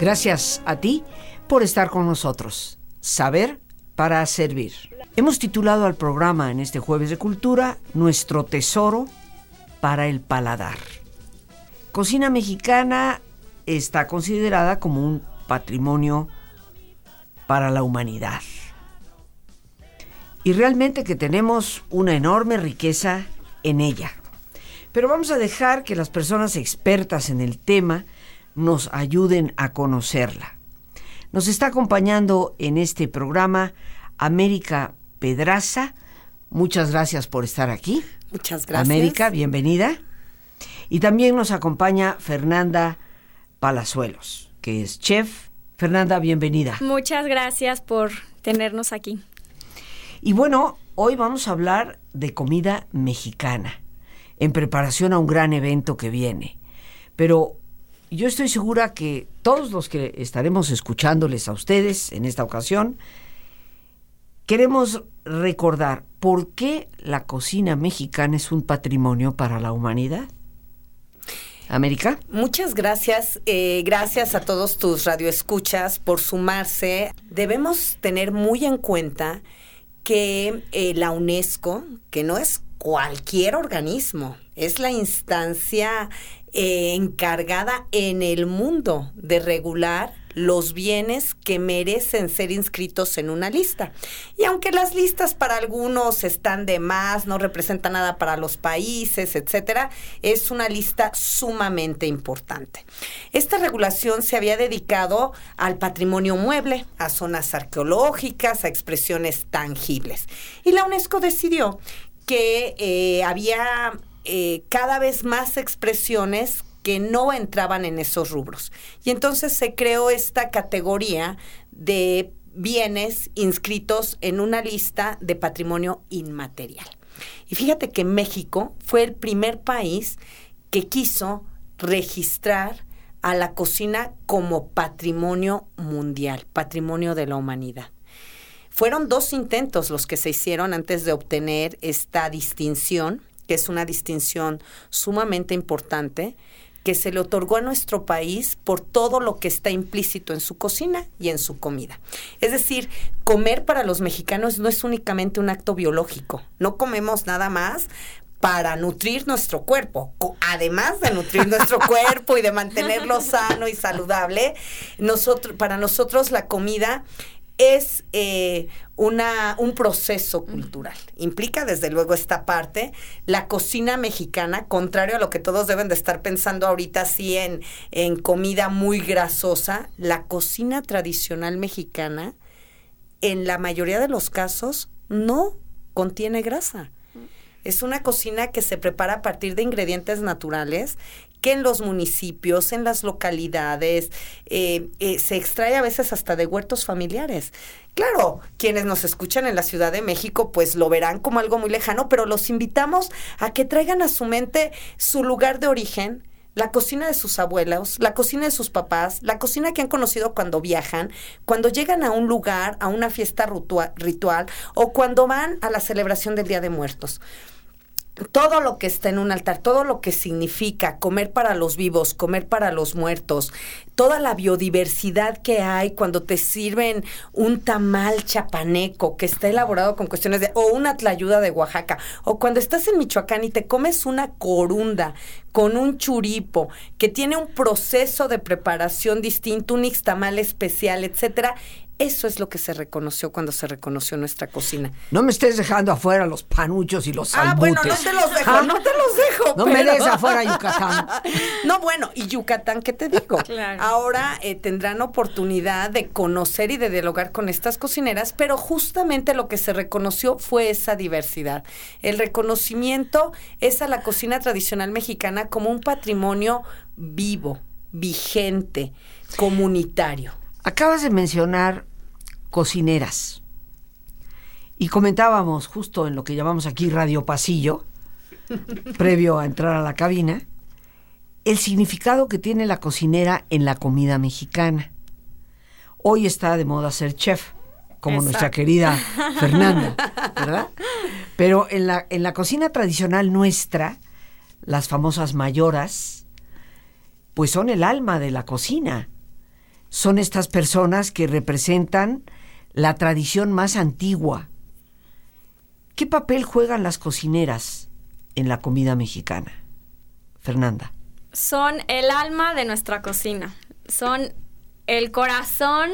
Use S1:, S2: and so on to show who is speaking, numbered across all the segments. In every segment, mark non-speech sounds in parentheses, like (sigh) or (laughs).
S1: Gracias a ti por estar con nosotros. Saber para servir. Hemos titulado al programa en este jueves de cultura Nuestro tesoro para el paladar. Cocina mexicana está considerada como un patrimonio para la humanidad. Y realmente que tenemos una enorme riqueza en ella. Pero vamos a dejar que las personas expertas en el tema nos ayuden a conocerla. Nos está acompañando en este programa América Pedraza. Muchas gracias por estar aquí.
S2: Muchas gracias.
S1: América, bienvenida. Y también nos acompaña Fernanda Palazuelos, que es chef. Fernanda, bienvenida.
S3: Muchas gracias por tenernos aquí.
S1: Y bueno, hoy vamos a hablar de comida mexicana, en preparación a un gran evento que viene. Pero yo estoy segura que todos los que estaremos escuchándoles a ustedes en esta ocasión, queremos recordar por qué la cocina mexicana es un patrimonio para la humanidad. América.
S2: Muchas gracias. Eh, gracias a todos tus radioescuchas por sumarse. Debemos tener muy en cuenta que eh, la UNESCO, que no es cualquier organismo, es la instancia eh, encargada en el mundo de regular los bienes que merecen ser inscritos en una lista. Y aunque las listas para algunos están de más, no representan nada para los países, etcétera, es una lista sumamente importante. Esta regulación se había dedicado al patrimonio mueble, a zonas arqueológicas, a expresiones tangibles. Y la UNESCO decidió que eh, había eh, cada vez más expresiones que no entraban en esos rubros. Y entonces se creó esta categoría de bienes inscritos en una lista de patrimonio inmaterial. Y fíjate que México fue el primer país que quiso registrar a la cocina como patrimonio mundial, patrimonio de la humanidad. Fueron dos intentos los que se hicieron antes de obtener esta distinción, que es una distinción sumamente importante, que se le otorgó a nuestro país por todo lo que está implícito en su cocina y en su comida. Es decir, comer para los mexicanos no es únicamente un acto biológico, no comemos nada más para nutrir nuestro cuerpo. Además de nutrir nuestro (laughs) cuerpo y de mantenerlo sano y saludable, nosotros, para nosotros la comida es eh, una, un proceso cultural. Implica desde luego esta parte. La cocina mexicana, contrario a lo que todos deben de estar pensando ahorita, sí en, en comida muy grasosa, la cocina tradicional mexicana, en la mayoría de los casos, no contiene grasa. Es una cocina que se prepara a partir de ingredientes naturales que en los municipios, en las localidades, eh, eh, se extrae a veces hasta de huertos familiares. Claro, quienes nos escuchan en la Ciudad de México pues lo verán como algo muy lejano, pero los invitamos a que traigan a su mente su lugar de origen, la cocina de sus abuelos, la cocina de sus papás, la cocina que han conocido cuando viajan, cuando llegan a un lugar, a una fiesta ritual o cuando van a la celebración del Día de Muertos todo lo que está en un altar, todo lo que significa comer para los vivos, comer para los muertos, toda la biodiversidad que hay cuando te sirven un tamal chapaneco que está elaborado con cuestiones de, o una tlayuda de Oaxaca, o cuando estás en Michoacán y te comes una corunda con un churipo que tiene un proceso de preparación distinto, un ixtamal especial, etcétera, eso es lo que se reconoció cuando se reconoció nuestra cocina.
S1: No me estés dejando afuera los panuchos y los salbutes.
S2: Ah, bueno, no te los dejo, no te los dejo.
S1: No me des afuera Yucatán. (laughs)
S2: no, bueno, y Yucatán, ¿qué te digo? (laughs) Ahora eh, tendrán oportunidad de conocer y de dialogar con estas cocineras, pero justamente lo que se reconoció fue esa diversidad. El reconocimiento es a la cocina tradicional mexicana como un patrimonio vivo, vigente, comunitario.
S1: Acabas de mencionar cocineras. Y comentábamos justo en lo que llamamos aquí Radio Pasillo, (laughs) previo a entrar a la cabina, el significado que tiene la cocinera en la comida mexicana. Hoy está de moda ser chef, como nuestra querida Fernanda, (laughs) ¿verdad? Pero en la, en la cocina tradicional nuestra, las famosas mayoras, pues son el alma de la cocina son estas personas que representan la tradición más antigua. ¿Qué papel juegan las cocineras en la comida mexicana? Fernanda.
S3: Son el alma de nuestra cocina, son el corazón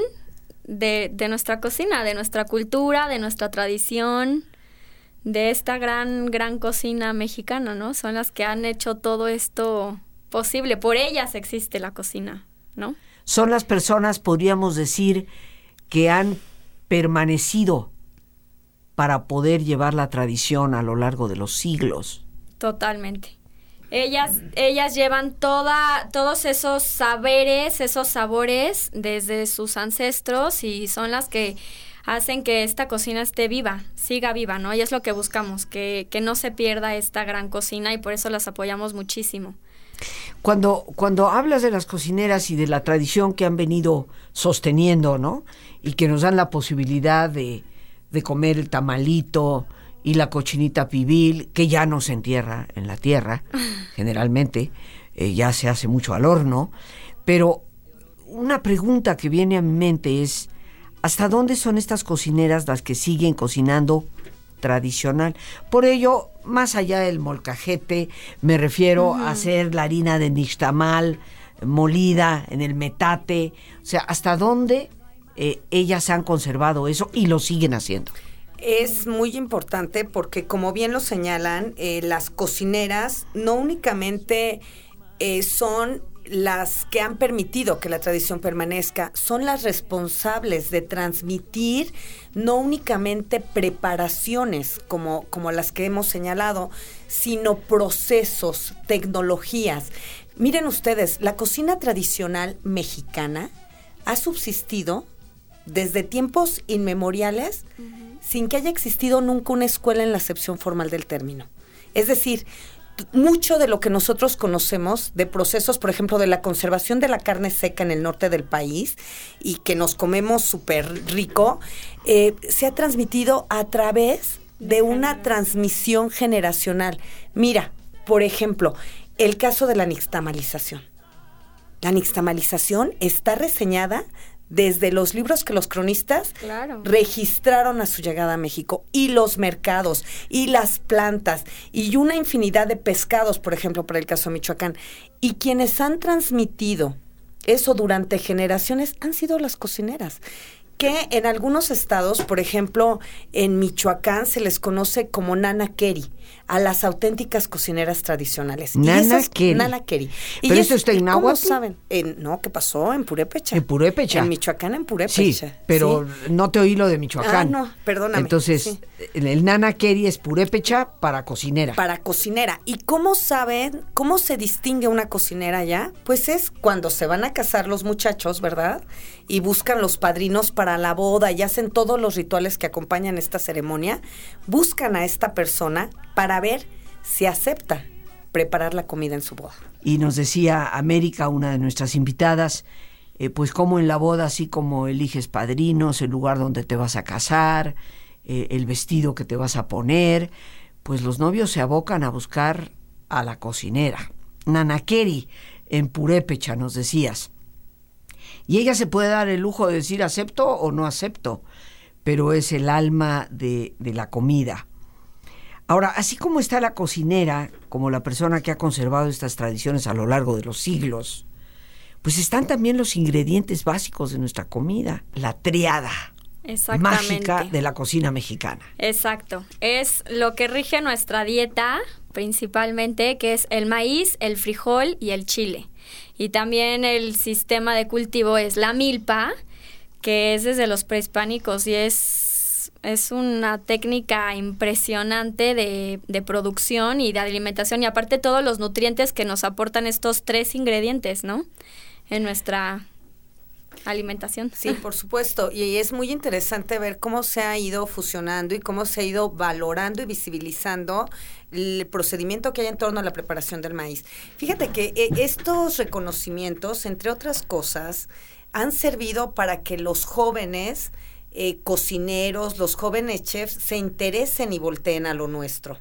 S3: de, de nuestra cocina, de nuestra cultura, de nuestra tradición, de esta gran, gran cocina mexicana, ¿no? Son las que han hecho todo esto posible. Por ellas existe la cocina, ¿no?
S1: Son las personas, podríamos decir, que han permanecido para poder llevar la tradición a lo largo de los siglos.
S3: Totalmente. Ellas, ellas llevan toda, todos esos saberes, esos sabores desde sus ancestros y son las que hacen que esta cocina esté viva, siga viva, ¿no? Y es lo que buscamos, que, que no se pierda esta gran cocina y por eso las apoyamos muchísimo.
S1: Cuando, cuando hablas de las cocineras y de la tradición que han venido sosteniendo, ¿no? Y que nos dan la posibilidad de, de comer el tamalito y la cochinita pibil, que ya no se entierra en la tierra, (laughs) generalmente, eh, ya se hace mucho al horno, pero una pregunta que viene a mi mente es, ¿hasta dónde son estas cocineras las que siguen cocinando tradicional? Por ello, más allá del molcajete, me refiero a hacer la harina de nixtamal molida en el metate, o sea, ¿hasta dónde eh, ellas han conservado eso y lo siguen haciendo?
S2: Es muy importante porque, como bien lo señalan, eh, las cocineras no únicamente eh, son las que han permitido que la tradición permanezca, son las responsables de transmitir no únicamente preparaciones como, como las que hemos señalado, sino procesos, tecnologías. Miren ustedes, la cocina tradicional mexicana ha subsistido desde tiempos inmemoriales sin que haya existido nunca una escuela en la acepción formal del término. Es decir, mucho de lo que nosotros conocemos de procesos, por ejemplo, de la conservación de la carne seca en el norte del país y que nos comemos súper rico, eh, se ha transmitido a través de una transmisión generacional. Mira, por ejemplo, el caso de la nixtamalización. La nixtamalización está reseñada desde los libros que los cronistas registraron a su llegada a México y los mercados y las plantas y una infinidad de pescados, por ejemplo, para el caso de Michoacán. Y quienes han transmitido eso durante generaciones han sido las cocineras que en algunos estados, por ejemplo, en Michoacán se les conoce como Nana Keri, a las auténticas cocineras tradicionales.
S1: Nana Keri.
S2: Nana Keri.
S1: ¿Pero eso está en
S2: ¿Cómo
S1: náhuatl?
S2: saben? En- no, ¿qué pasó? En Purépecha.
S1: En Purépecha.
S2: En Michoacán, en Purépecha.
S1: Sí, pero
S2: Sí.
S1: no te oí lo de Michoacán.
S2: Ah, no, perdóname.
S1: Entonces,
S2: Sí.
S1: el, el nana keri es purépecha para cocinera.
S2: Para cocinera. ¿Y cómo saben, cómo se distingue una cocinera ya? Pues es cuando se van a casar los muchachos, ¿verdad? Y buscan los padrinos para la boda y hacen todos los rituales que acompañan esta ceremonia. Buscan a esta persona para ver si acepta preparar la comida en su boda.
S1: Y nos decía América, una de nuestras invitadas, eh, pues como en la boda, así como eliges padrinos, el lugar donde te vas a casar, eh, el vestido que te vas a poner, pues los novios se abocan a buscar a la cocinera. Nanakeri, en Purépecha, nos decías. Y ella se puede dar el lujo de decir acepto o no acepto, pero es el alma de, de la comida. Ahora, así como está la cocinera, como la persona que ha conservado estas tradiciones a lo largo de los siglos, pues están también los ingredientes básicos de nuestra comida, la triada mágica de la cocina mexicana.
S3: Exacto. Es lo que rige nuestra dieta principalmente, que es el maíz, el frijol y el chile. Y también el sistema de cultivo es la milpa, que es desde los prehispánicos y es, es una técnica impresionante de, de producción y de alimentación. Y aparte todos los nutrientes que nos aportan estos tres ingredientes, ¿no? En nuestra alimentación.
S2: Sí, por supuesto. Y es muy interesante ver cómo se ha ido fusionando y cómo se ha ido valorando y visibilizando el procedimiento que hay en torno a la preparación del maíz. Fíjate que eh, estos reconocimientos, entre otras cosas, han servido para que los jóvenes eh, cocineros, los jóvenes chefs, se interesen y volteen a lo nuestro.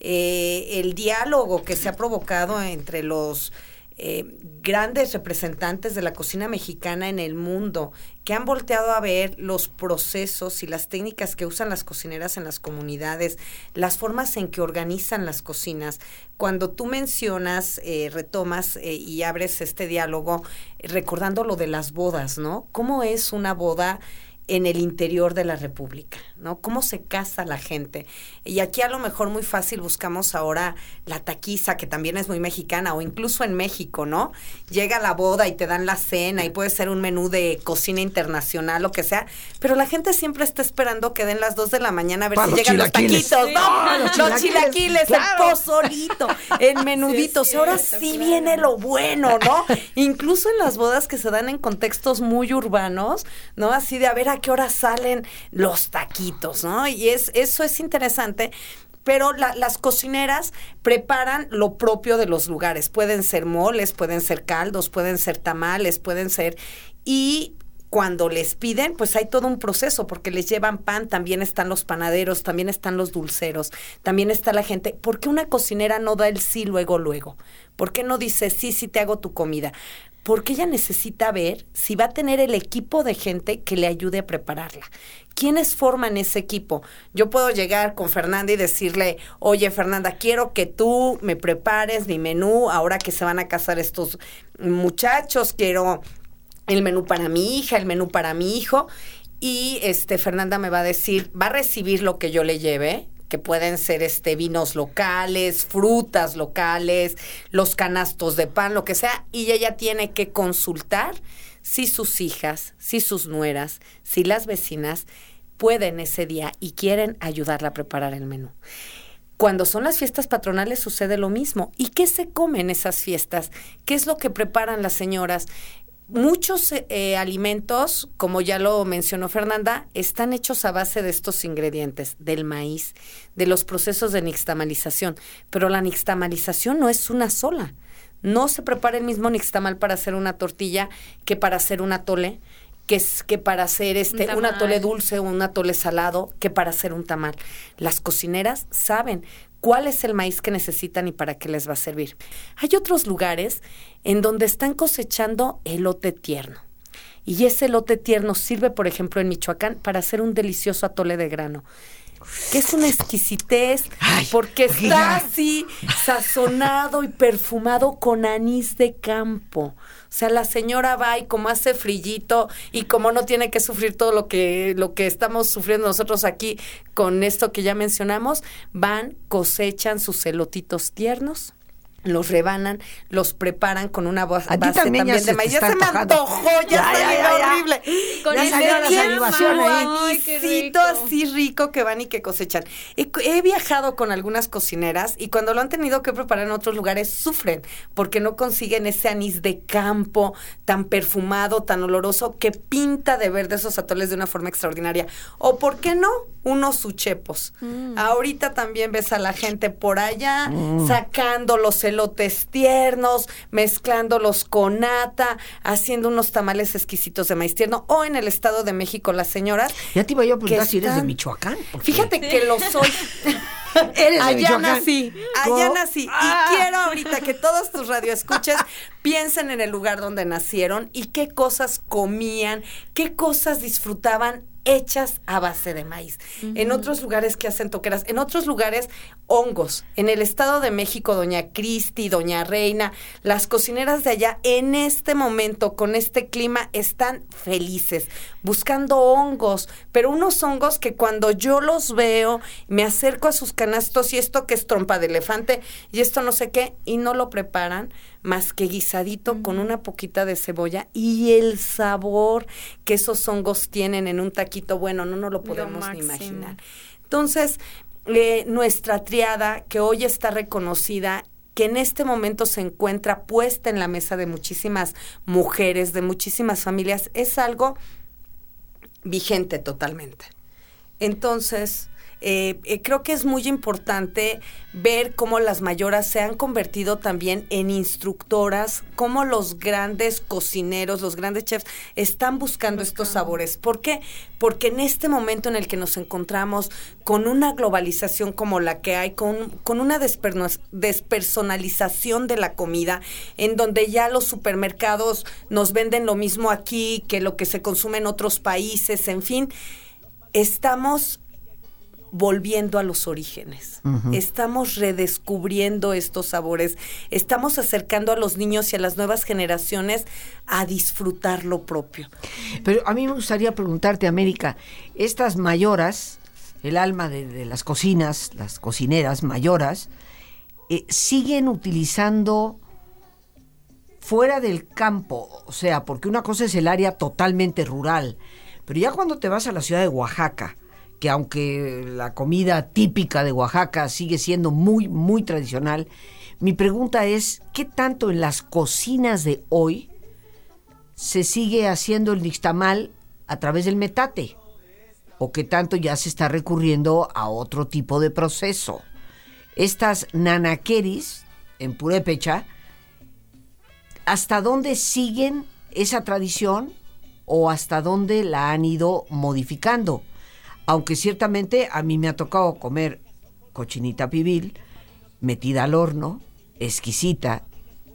S2: Eh, el diálogo que se ha provocado entre los eh, grandes representantes de la cocina mexicana en el mundo que han volteado a ver los procesos y las técnicas que usan las cocineras en las comunidades, las formas en que organizan las cocinas. Cuando tú mencionas, eh, retomas y abres este diálogo recordando lo de las bodas, ¿no? ¿Cómo es una boda? En el interior de la República, ¿no? ¿Cómo se casa la gente? Y aquí a lo mejor muy fácil buscamos ahora la taquiza, que también es muy mexicana, o incluso en México, ¿no? Llega la boda y te dan la cena y puede ser un menú de cocina internacional, lo que sea, pero la gente siempre está esperando que den las dos de la mañana a ver si llegan los taquitos, ¿no? los, chilaquiles, el pozolito, el menudito. ahora sí viene lo bueno, ¿no? Incluso en las bodas que se dan en contextos muy urbanos, ¿no? Así de a ver a qué hora salen los taquitos, ¿no? Y es, eso es interesante pero las cocineras preparan lo propio de los lugares. Pueden ser moles, pueden ser caldos, pueden ser tamales, pueden ser... Y cuando les piden, pues hay todo un proceso, porque les llevan pan, también están los panaderos, también están los dulceros, también está la gente. ¿Por qué una cocinera no da el sí luego, luego? ¿Por qué no dice sí, sí te hago tu comida? Porque ella necesita ver si va a tener el equipo de gente que le ayude a prepararla. ¿Quiénes forman ese equipo? Yo puedo llegar con Fernanda y decirle, oye Fernanda, quiero que tú me prepares mi menú ahora que se van a casar estos muchachos, quiero el menú para mi hija, el menú para mi hijo. Y este Fernanda me va a decir, va a recibir lo que yo le lleve, que pueden ser este vinos locales, frutas locales, los canastos de pan, lo que sea, y ella tiene que consultar si sus hijas, si sus nueras, si las vecinas pueden ese día y quieren ayudarla a preparar el menú. Cuando son las fiestas patronales sucede lo mismo. ¿Y qué se come en esas fiestas? ¿Qué es lo que preparan las señoras? Muchos eh, alimentos, como ya lo mencionó Fernanda, están hechos a base de estos ingredientes, del maíz, de los procesos de nixtamalización. Pero la nixtamalización no es una sola. No se prepara el mismo nixtamal para hacer una tortilla que para hacer un atole, que, es, que para hacer este, un, un atole dulce o un atole salado, que para hacer un tamal. Las cocineras saben cuál es el maíz que necesitan y para qué les va a servir. Hay otros lugares en donde están cosechando elote tierno. Y ese elote tierno sirve, por ejemplo, en Michoacán para hacer un delicioso atole de grano que es una exquisitez porque está así sazonado y perfumado con anís de campo. O sea, la señora va y como hace frillito y como no tiene que sufrir todo lo que, lo que estamos sufriendo nosotros aquí con esto que ya mencionamos, van, cosechan sus celotitos tiernos, los rebanan, los preparan con una base también, de maíz. Ya se me antojó, ya, está horrible. Con ya salió la salivación ahí. así rico que van y que cosechan. He, he, viajado con algunas cocineras y cuando lo han tenido que preparar en otros lugares sufren porque no consiguen ese anís de campo tan perfumado, tan oloroso que pinta de verde esos atoles de una forma extraordinaria. O por qué no, unos suchepos. Mm. Ahorita también ves a la gente por allá mm. sacando los elotes tiernos, mezclándolos con nata, haciendo unos tamales exquisitos de maíz tierno. O en el Estado de México, las señoras.
S1: Ya te iba yo a preguntar si eres de Michoacán.
S2: Fíjate que lo soy. (laughs)
S1: Eres
S2: allá nací, allá nací. Y ah. quiero ahorita que todos tus radioescuchas piensen en el lugar donde nacieron y qué cosas comían, qué cosas disfrutaban hechas a base de maíz. En otros lugares que hacen toqueras, en otros lugares hongos. En el Estado de México, doña Cristi, doña Reina, las cocineras de allá en este momento con este clima están felices, buscando hongos, pero unos hongos que cuando yo los veo, me acerco a sus canastos y esto que es trompa de elefante y esto no sé qué, y no lo preparan más que guisadito con una poquita de cebolla y el sabor que esos hongos tienen en un taquito, bueno, no nos lo podemos ni imaginar. Entonces, eh, nuestra triada, que hoy está reconocida que en este momento se encuentra puesta en la mesa de muchísimas mujeres, de muchísimas familias, es algo vigente totalmente. Entonces, eh, eh, creo que es muy importante ver cómo las mayoras se han convertido también en instructoras, cómo los grandes cocineros, los grandes chefs están buscando estos sabores. ¿Por qué? Porque en este momento en el que nos encontramos con una globalización como la que hay, con, con una despersonalización de la comida, en donde ya los supermercados nos venden lo mismo aquí que lo que se consume en otros países, en fin, estamos volviendo a los orígenes. Estamos redescubriendo estos sabores, estamos acercando a los niños y a las nuevas generaciones a disfrutar lo propio.
S1: Pero a mí me gustaría preguntarte, América, estas mayoras, el alma de, las cocinas, las cocineras mayoras, eh, siguen utilizando fuera del campo, o sea, porque una cosa es el área totalmente rural, pero ya cuando te vas a la ciudad de Oaxaca, que aunque la comida típica de Oaxaca sigue siendo muy, muy tradicional, mi pregunta es, ¿qué tanto en las cocinas de hoy se sigue haciendo el nixtamal a través del metate? ¿O qué tanto ya se está recurriendo a otro tipo de proceso? Estas nanaqueris en Purépecha, ¿hasta dónde siguen esa tradición o hasta dónde la han ido modificando? Aunque ciertamente a mí me ha tocado comer cochinita pibil, metida al horno, exquisita,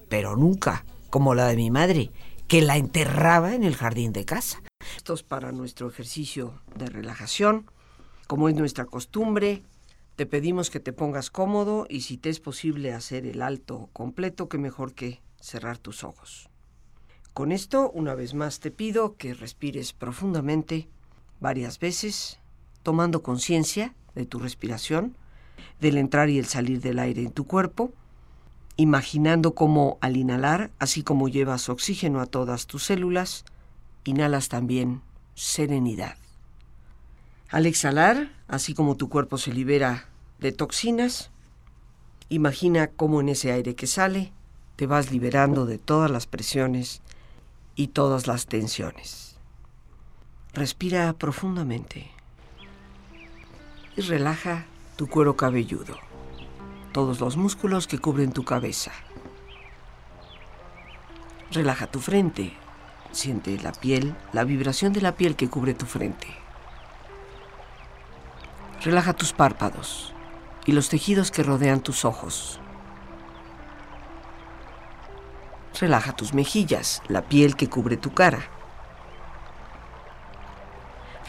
S1: pero nunca como la de mi madre, que la enterraba en el jardín de casa. Esto es para nuestro ejercicio de relajación. Como es nuestra costumbre, te pedimos que te pongas cómodo y si te es posible hacer el alto completo, que mejor que cerrar tus ojos. Con esto, una vez más te pido que respires profundamente varias veces tomando conciencia de tu respiración, del entrar y el salir del aire en tu cuerpo, imaginando cómo al inhalar, así como llevas oxígeno a todas tus células, inhalas también serenidad. Al exhalar, así como tu cuerpo se libera de toxinas, imagina cómo en ese aire que sale te vas liberando de todas las presiones y todas las tensiones. Respira profundamente y relaja tu cuero cabelludo, todos los músculos que cubren tu cabeza. Relaja tu frente, siente la piel, la vibración de la piel que cubre tu frente. Relaja tus párpados y los tejidos que rodean tus ojos. Relaja tus mejillas, la piel que cubre tu cara.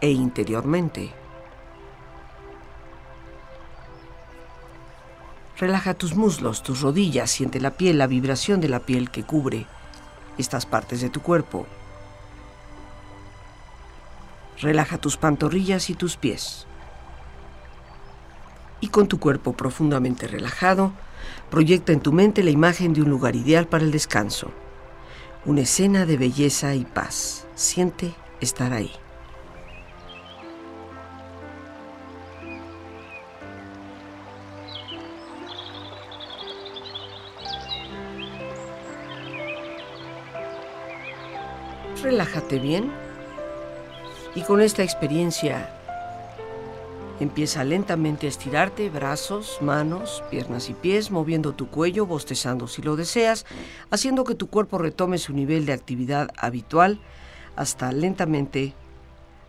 S1: e interiormente. Relaja tus muslos, tus rodillas, siente la piel, la vibración de la piel que cubre estas partes de tu cuerpo. Relaja tus pantorrillas y tus pies. Y con tu cuerpo profundamente relajado, proyecta en tu mente la imagen de un lugar ideal para el descanso. Una escena de belleza y paz. Siente estar ahí. Relájate bien y con esta experiencia empieza lentamente a estirarte brazos, manos, piernas y pies, moviendo tu cuello, bostezando si lo deseas, haciendo que tu cuerpo retome su nivel de actividad habitual hasta lentamente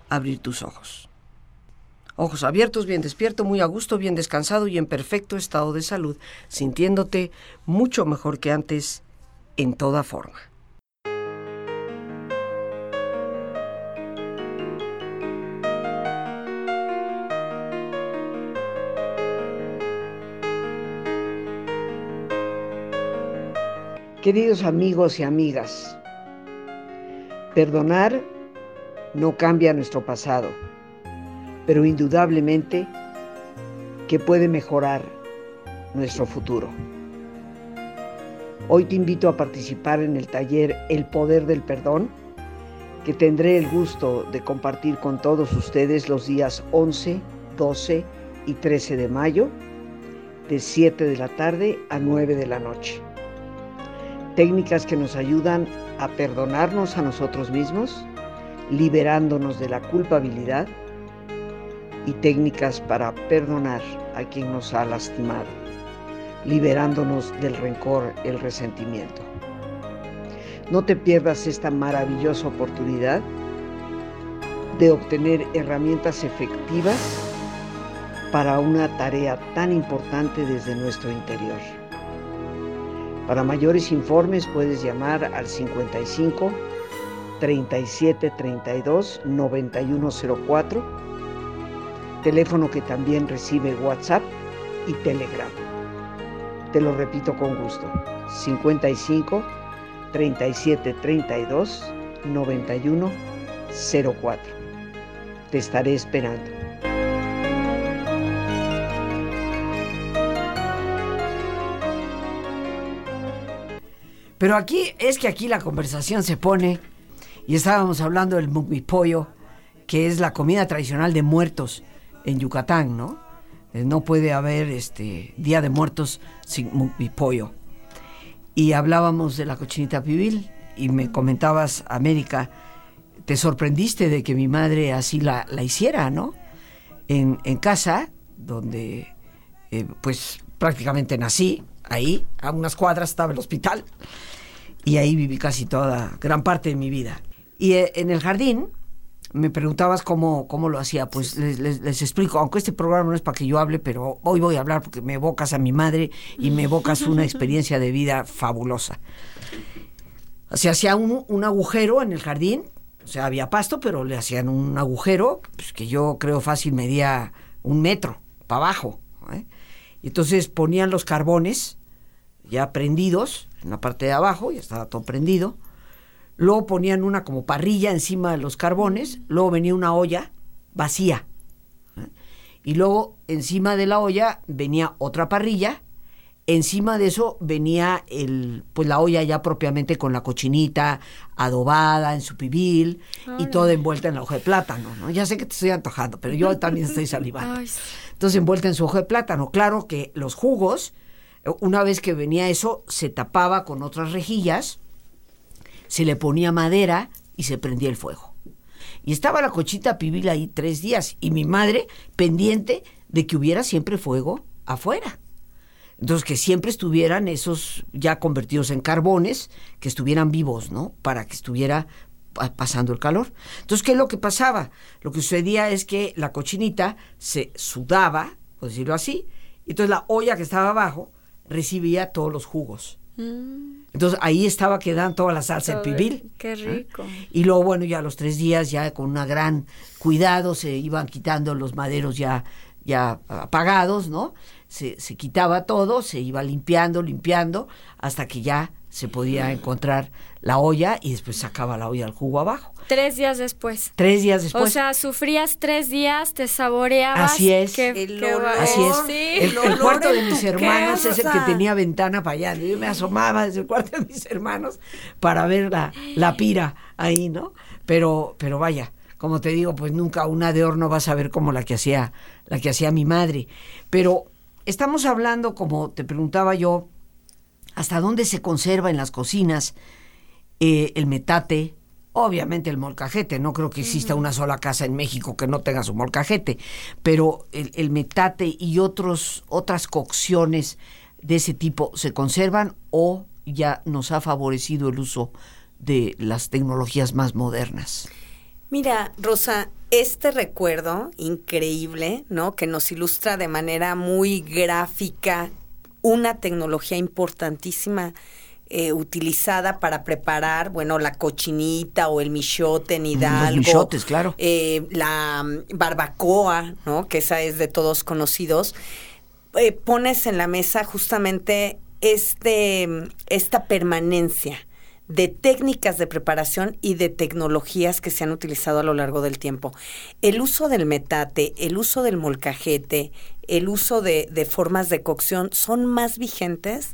S1: abrir tus ojos. Ojos abiertos, bien despierto, muy a gusto, bien descansado y en perfecto estado de salud, sintiéndote mucho mejor que antes en toda forma. Queridos amigos y amigas, perdonar no cambia nuestro pasado, pero indudablemente que puede mejorar nuestro futuro. Hoy te invito a participar en el taller El Poder del Perdón, que tendré el gusto de compartir con todos ustedes los días 11, 12 y 13 de mayo, de 7 de la tarde a 9 de la noche. Técnicas que nos ayudan a perdonarnos a nosotros mismos, liberándonos de la culpabilidad y técnicas para perdonar a quien nos ha lastimado, liberándonos del rencor, el resentimiento. No te pierdas esta maravillosa oportunidad de obtener herramientas efectivas para una tarea tan importante desde nuestro interior. Para mayores informes puedes llamar al 55 37 32 9104, teléfono que también recibe WhatsApp y Telegram. Te lo repito con gusto. 55 37 32 91 04. Te estaré esperando. Pero aquí es que aquí la conversación se pone y estábamos hablando del pollo, que es la comida tradicional de muertos en Yucatán, ¿no? Eh, no puede haber este Día de Muertos sin pollo. Y hablábamos de la cochinita pibil y me comentabas, América, te sorprendiste de que mi madre así la, hiciera, ¿no? En, casa, donde eh, pues prácticamente nací, ahí, a unas cuadras estaba el hospital, y ahí viví casi toda, gran parte de mi vida. Y eh, en el jardín, me preguntabas cómo, cómo lo hacía, pues les, explico, aunque este programa no es para que yo hable, pero hoy voy a hablar porque me evocas a mi madre y me evocas una experiencia de vida fabulosa. Se hacía un, un agujero en el jardín, o sea, había pasto, pero le hacían un agujero pues, que yo creo fácil medía un metro para abajo. ¿eh? Y entonces ponían los carbones ya prendidos en la parte de abajo, ya estaba todo prendido. Luego ponían una como parrilla encima de los carbones, luego venía una olla vacía. ¿eh? Y luego encima de la olla venía otra parrilla, encima de eso venía el, pues la olla ya propiamente con la cochinita adobada en su pibil y toda envuelta en la hoja de plátano, ¿no? Ya sé que te estoy antojando, pero yo también estoy (laughs) salivando. Entonces envuelta en su hoja de plátano. Claro que los jugos una vez que venía eso, se tapaba con otras rejillas, se le ponía madera y se prendía el fuego. Y estaba la cochita pibil ahí tres días y mi madre pendiente de que hubiera siempre fuego afuera. Entonces, que siempre estuvieran esos ya convertidos en carbones, que estuvieran vivos, ¿no? Para que estuviera pasando el calor. Entonces, ¿qué es lo que pasaba? Lo que sucedía es que la cochinita se sudaba, por decirlo así, y entonces la olla que estaba abajo recibía todos los jugos. Mm. Entonces ahí estaba quedando toda la salsa de pibil.
S3: Qué rico.
S1: Y luego, bueno, ya a los tres días, ya con una gran cuidado, se iban quitando los maderos ya, ya apagados, ¿no? Se, se quitaba todo, se iba limpiando, limpiando, hasta que ya se podía encontrar la olla y después sacaba la olla al jugo abajo.
S3: Tres días después.
S1: Tres días después.
S3: O sea, sufrías tres días, te saboreabas.
S1: Así es.
S3: Qué,
S1: Así es. el, cuarto de mis hermanos es el que tenía ventana para allá. Yo me asomaba desde el cuarto de mis hermanos para ver la, la pira ahí, ¿no? Pero, pero vaya, como te digo, pues nunca una de horno vas a ver como la que hacía, la que hacía mi madre. Pero estamos hablando, como te preguntaba yo, hasta dónde se conserva en las cocinas eh, el metate, obviamente el molcajete, no creo que exista una sola casa en México que no tenga su molcajete, pero el, metate y otros, otras cocciones de ese tipo se conservan o ya nos ha favorecido el uso de las tecnologías más modernas.
S2: Mira, Rosa, este recuerdo increíble, ¿no? Que nos ilustra de manera muy gráfica una tecnología importantísima eh, utilizada para preparar, bueno, la cochinita o el michote en Hidalgo.
S1: Los michotes, claro.
S2: Eh, la mm, barbacoa, ¿no? Que esa es de todos conocidos. Eh, pones en la mesa justamente este, mm, esta permanencia de técnicas de preparación y de tecnologías que se han utilizado a lo largo del tiempo. El uso del metate, el uso del molcajete, el uso de, de formas de cocción son más vigentes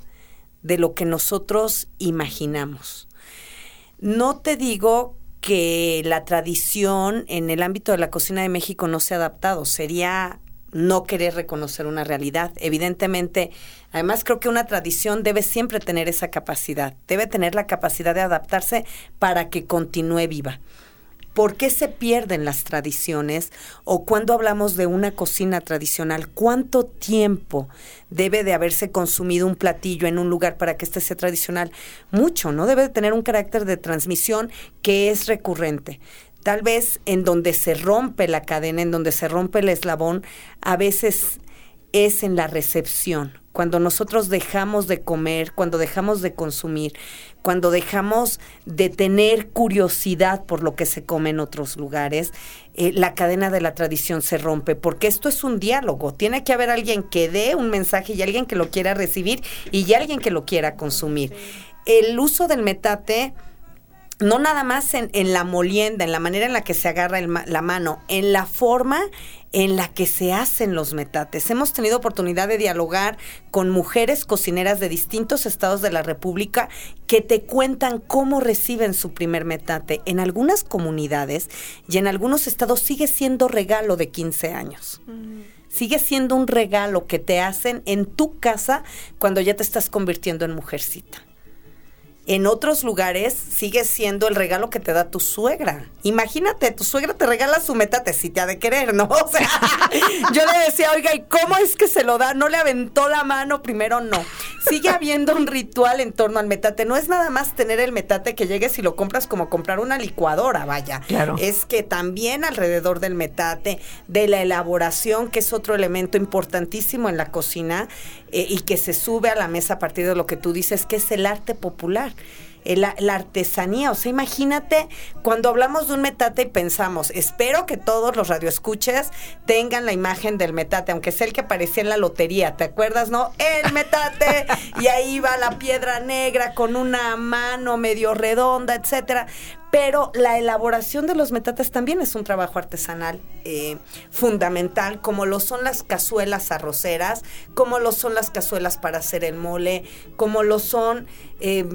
S2: de lo que nosotros imaginamos. No te digo que la tradición en el ámbito de la cocina de México no se ha adaptado, sería no querer reconocer una realidad. Evidentemente, además creo que una tradición debe siempre tener esa capacidad, debe tener la capacidad de adaptarse para que continúe viva. ¿Por qué se pierden las tradiciones? O cuando hablamos de una cocina tradicional, ¿cuánto tiempo debe de haberse consumido un platillo en un lugar para que este sea tradicional? Mucho, ¿no? Debe de tener un carácter de transmisión que es recurrente. Tal vez en donde se rompe la cadena, en donde se rompe el eslabón, a veces es en la recepción, cuando nosotros dejamos de comer, cuando dejamos de consumir, cuando dejamos de tener curiosidad por lo que se come en otros lugares, eh, la cadena de la tradición se rompe, porque esto es un diálogo. Tiene que haber alguien que dé un mensaje y alguien que lo quiera recibir y alguien que lo quiera consumir. El uso del metate no nada más en, la molienda, en la manera en la que se agarra la mano, en la forma en la que se hacen los metates. Hemos tenido oportunidad de dialogar con mujeres cocineras de distintos estados de la República que te cuentan cómo reciben su primer metate. En algunas comunidades y en algunos estados sigue siendo regalo de 15 años. Mm. Sigue siendo un regalo que te hacen en tu casa cuando ya te estás convirtiendo en mujercita en otros lugares sigue siendo el regalo que te da tu suegra. Imagínate, tu suegra te regala su metate si te ha de querer, ¿no? (laughs) O sea, yo le decía, oiga, ¿y cómo es que se lo da? ¿No le aventó la mano? Primero no. Sigue habiendo un ritual en torno al metate. No es nada más tener el metate que llegues y lo compras como comprar una licuadora, vaya.
S1: Claro.
S2: Es que también alrededor del metate, de la elaboración, que es otro elemento importantísimo en la cocina, eh, y que se sube a la mesa a partir de lo que tú dices, que es el arte popular. Eh, la, artesanía. O sea, imagínate cuando hablamos de un metate y pensamos, espero que todos los radioescuches tengan la imagen del metate, aunque sea el que aparecía en la lotería, ¿te acuerdas, no? El metate, (laughs) y ahí va la piedra negra con una mano medio redonda, etcétera pero la elaboración de los metates también es un trabajo artesanal eh, fundamental, como lo son las cazuelas arroceras, como lo son las cazuelas para hacer el mole, como lo son eh,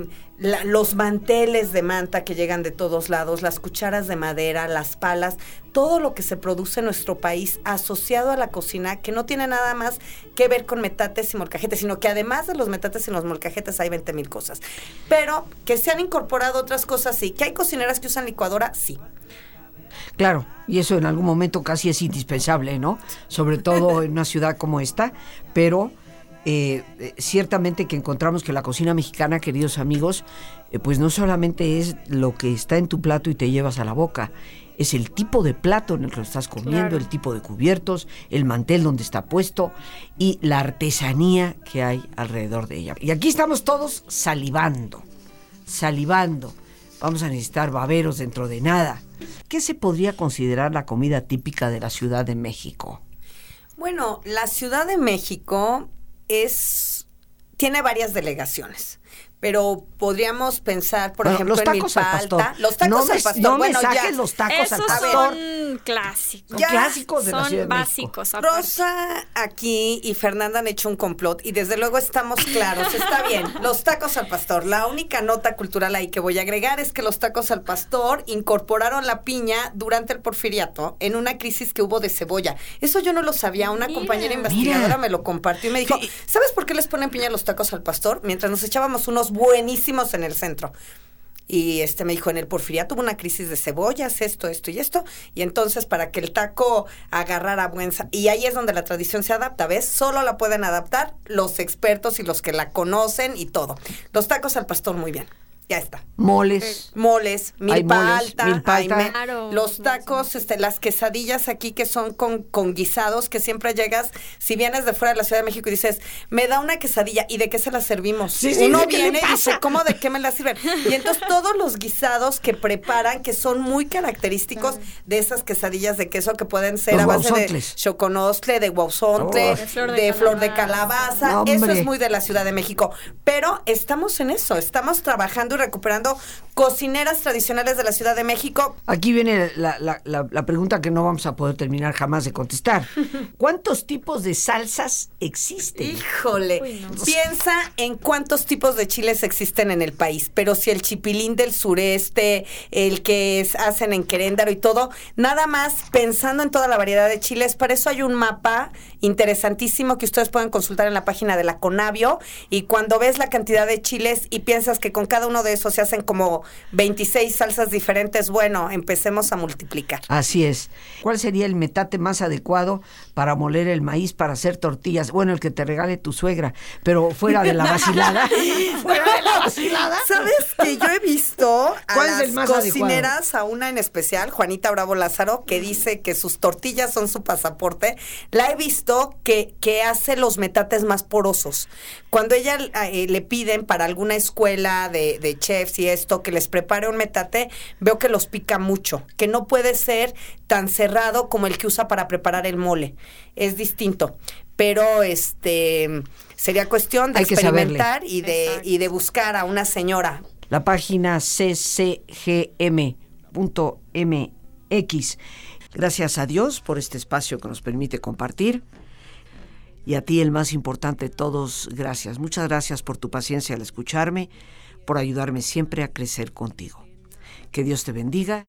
S2: los manteles de manta que llegan de todos lados, las cucharas de madera, las palas, todo lo que se produce en nuestro país asociado a la cocina, que no tiene nada más que ver con metates y molcajetes, sino que además de los metates y los molcajetes hay 20 mil cosas. Pero que se han incorporado otras cosas, sí. Que hay cocineras que usan licuadora, sí.
S1: Claro, y eso en algún momento casi es indispensable, ¿no? Sobre todo (laughs) en una ciudad como esta, pero eh, eh, ciertamente que encontramos que la cocina mexicana, queridos amigos, eh, pues no solamente es lo que está en tu plato y te llevas a la boca, es el tipo de plato en el que lo estás comiendo, el tipo de cubiertos, el mantel donde está puesto y la artesanía que hay alrededor de ella. Y aquí estamos todos salivando, salivando. Vamos a necesitar baberos dentro de nada. ¿Qué se podría considerar la comida típica de la Ciudad de México?
S2: Bueno, la Ciudad de México es tiene varias delegaciones pero podríamos pensar, por ejemplo,
S1: los tacos
S2: en
S1: al pastor.
S2: Los tacos
S1: no
S2: al pastor.
S1: No
S2: bueno,
S1: me saques los tacos al pastor.
S3: Son clásicos.
S1: Son clásicos de
S3: son
S1: la Ciudad de
S3: básicos.
S2: Rosa aquí y Fernanda han hecho un complot y desde luego estamos claros. Está bien, (laughs) los tacos al pastor. La única nota cultural ahí que voy a agregar es que los tacos al pastor incorporaron la piña durante el porfiriato en una crisis que hubo de cebolla. Eso yo no lo sabía. Una compañera investigadora me lo compartió y me dijo, ¿sabes por qué les ponen piña los tacos al pastor? Mientras nos echábamos unos buenísimos en el centro. Y este me dijo, en el porfiriato tuvo una crisis de cebollas, esto, esto y esto. Y entonces para que el taco agarrara buen... Y ahí es donde la tradición se adapta, ¿ves? Solo la pueden adaptar los expertos y los que la conocen y todo. Los tacos al pastor muy bien. Ya está.
S1: Moles.
S2: Moles, milpa
S1: moles,
S2: alta,
S1: milpa alta.
S2: me-
S3: Claro.
S2: los tacos, este, las quesadillas aquí que son con, con guisados, que siempre llegas, si vienes de fuera de la Ciudad de México y dices, me da una quesadilla, ¿y de qué se la servimos?
S1: Sí, sí,
S2: Uno
S1: ¿qué le
S2: viene y dice, (laughs) ¿cómo de qué me la sirven? Y entonces todos los guisados que preparan, que son muy característicos de esas quesadillas de queso que pueden ser
S1: Los
S2: a base de choconostle, de guauzontle,
S1: Oh.
S3: De flor
S2: de,
S3: de
S2: flor de
S3: calabaza.
S1: No,
S2: Eso es muy de la Ciudad de México. Pero estamos en eso, estamos trabajando recuperando cocineras tradicionales de la Ciudad de México.
S1: Aquí viene la, la- la- la pregunta que no vamos a poder terminar jamás de contestar. (laughs) ¿Cuántos tipos de salsas existen?
S2: Híjole,
S3: Uy, no.
S2: piensa en cuántos tipos de chiles existen en el país, pero si el chipilín del sureste, el que es- hacen en Queréndaro y todo, nada más pensando en toda la variedad de chiles, para eso hay un mapa interesantísimo que ustedes pueden consultar en la página de la Conavio y cuando ves la cantidad de chiles y piensas que con cada uno de esos se hacen como 26 salsas diferentes, bueno, empecemos a multiplicar.
S1: Así es. ¿Cuál sería el metate más adecuado para moler el maíz para hacer tortillas? Bueno, el que te regale tu suegra, pero fuera de la vacilada. (laughs) fuera de la vacilada.
S2: ¿Sabes que yo he visto a
S1: ¿Cuál es
S2: las
S1: el más
S2: cocineras, a una en especial, Juanita Bravo Lázaro, que dice que sus tortillas son su pasaporte? La he visto que, que hace los metates más porosos. Cuando ella eh, le piden para alguna escuela de, de chefs y esto, que les prepare un metate, veo que los pica mucho, que no puede ser tan cerrado como el que usa para preparar el mole. Es distinto. Pero este sería cuestión de
S1: Hay
S2: experimentar y de,
S3: Exacto.
S2: y de buscar a una señora.
S1: La página ccgm.mx. Gracias a Dios por este espacio que nos permite compartir. Y a ti, el más importante de todos, gracias. Muchas gracias por tu paciencia al escucharme, por ayudarme siempre a crecer contigo. Que Dios te bendiga.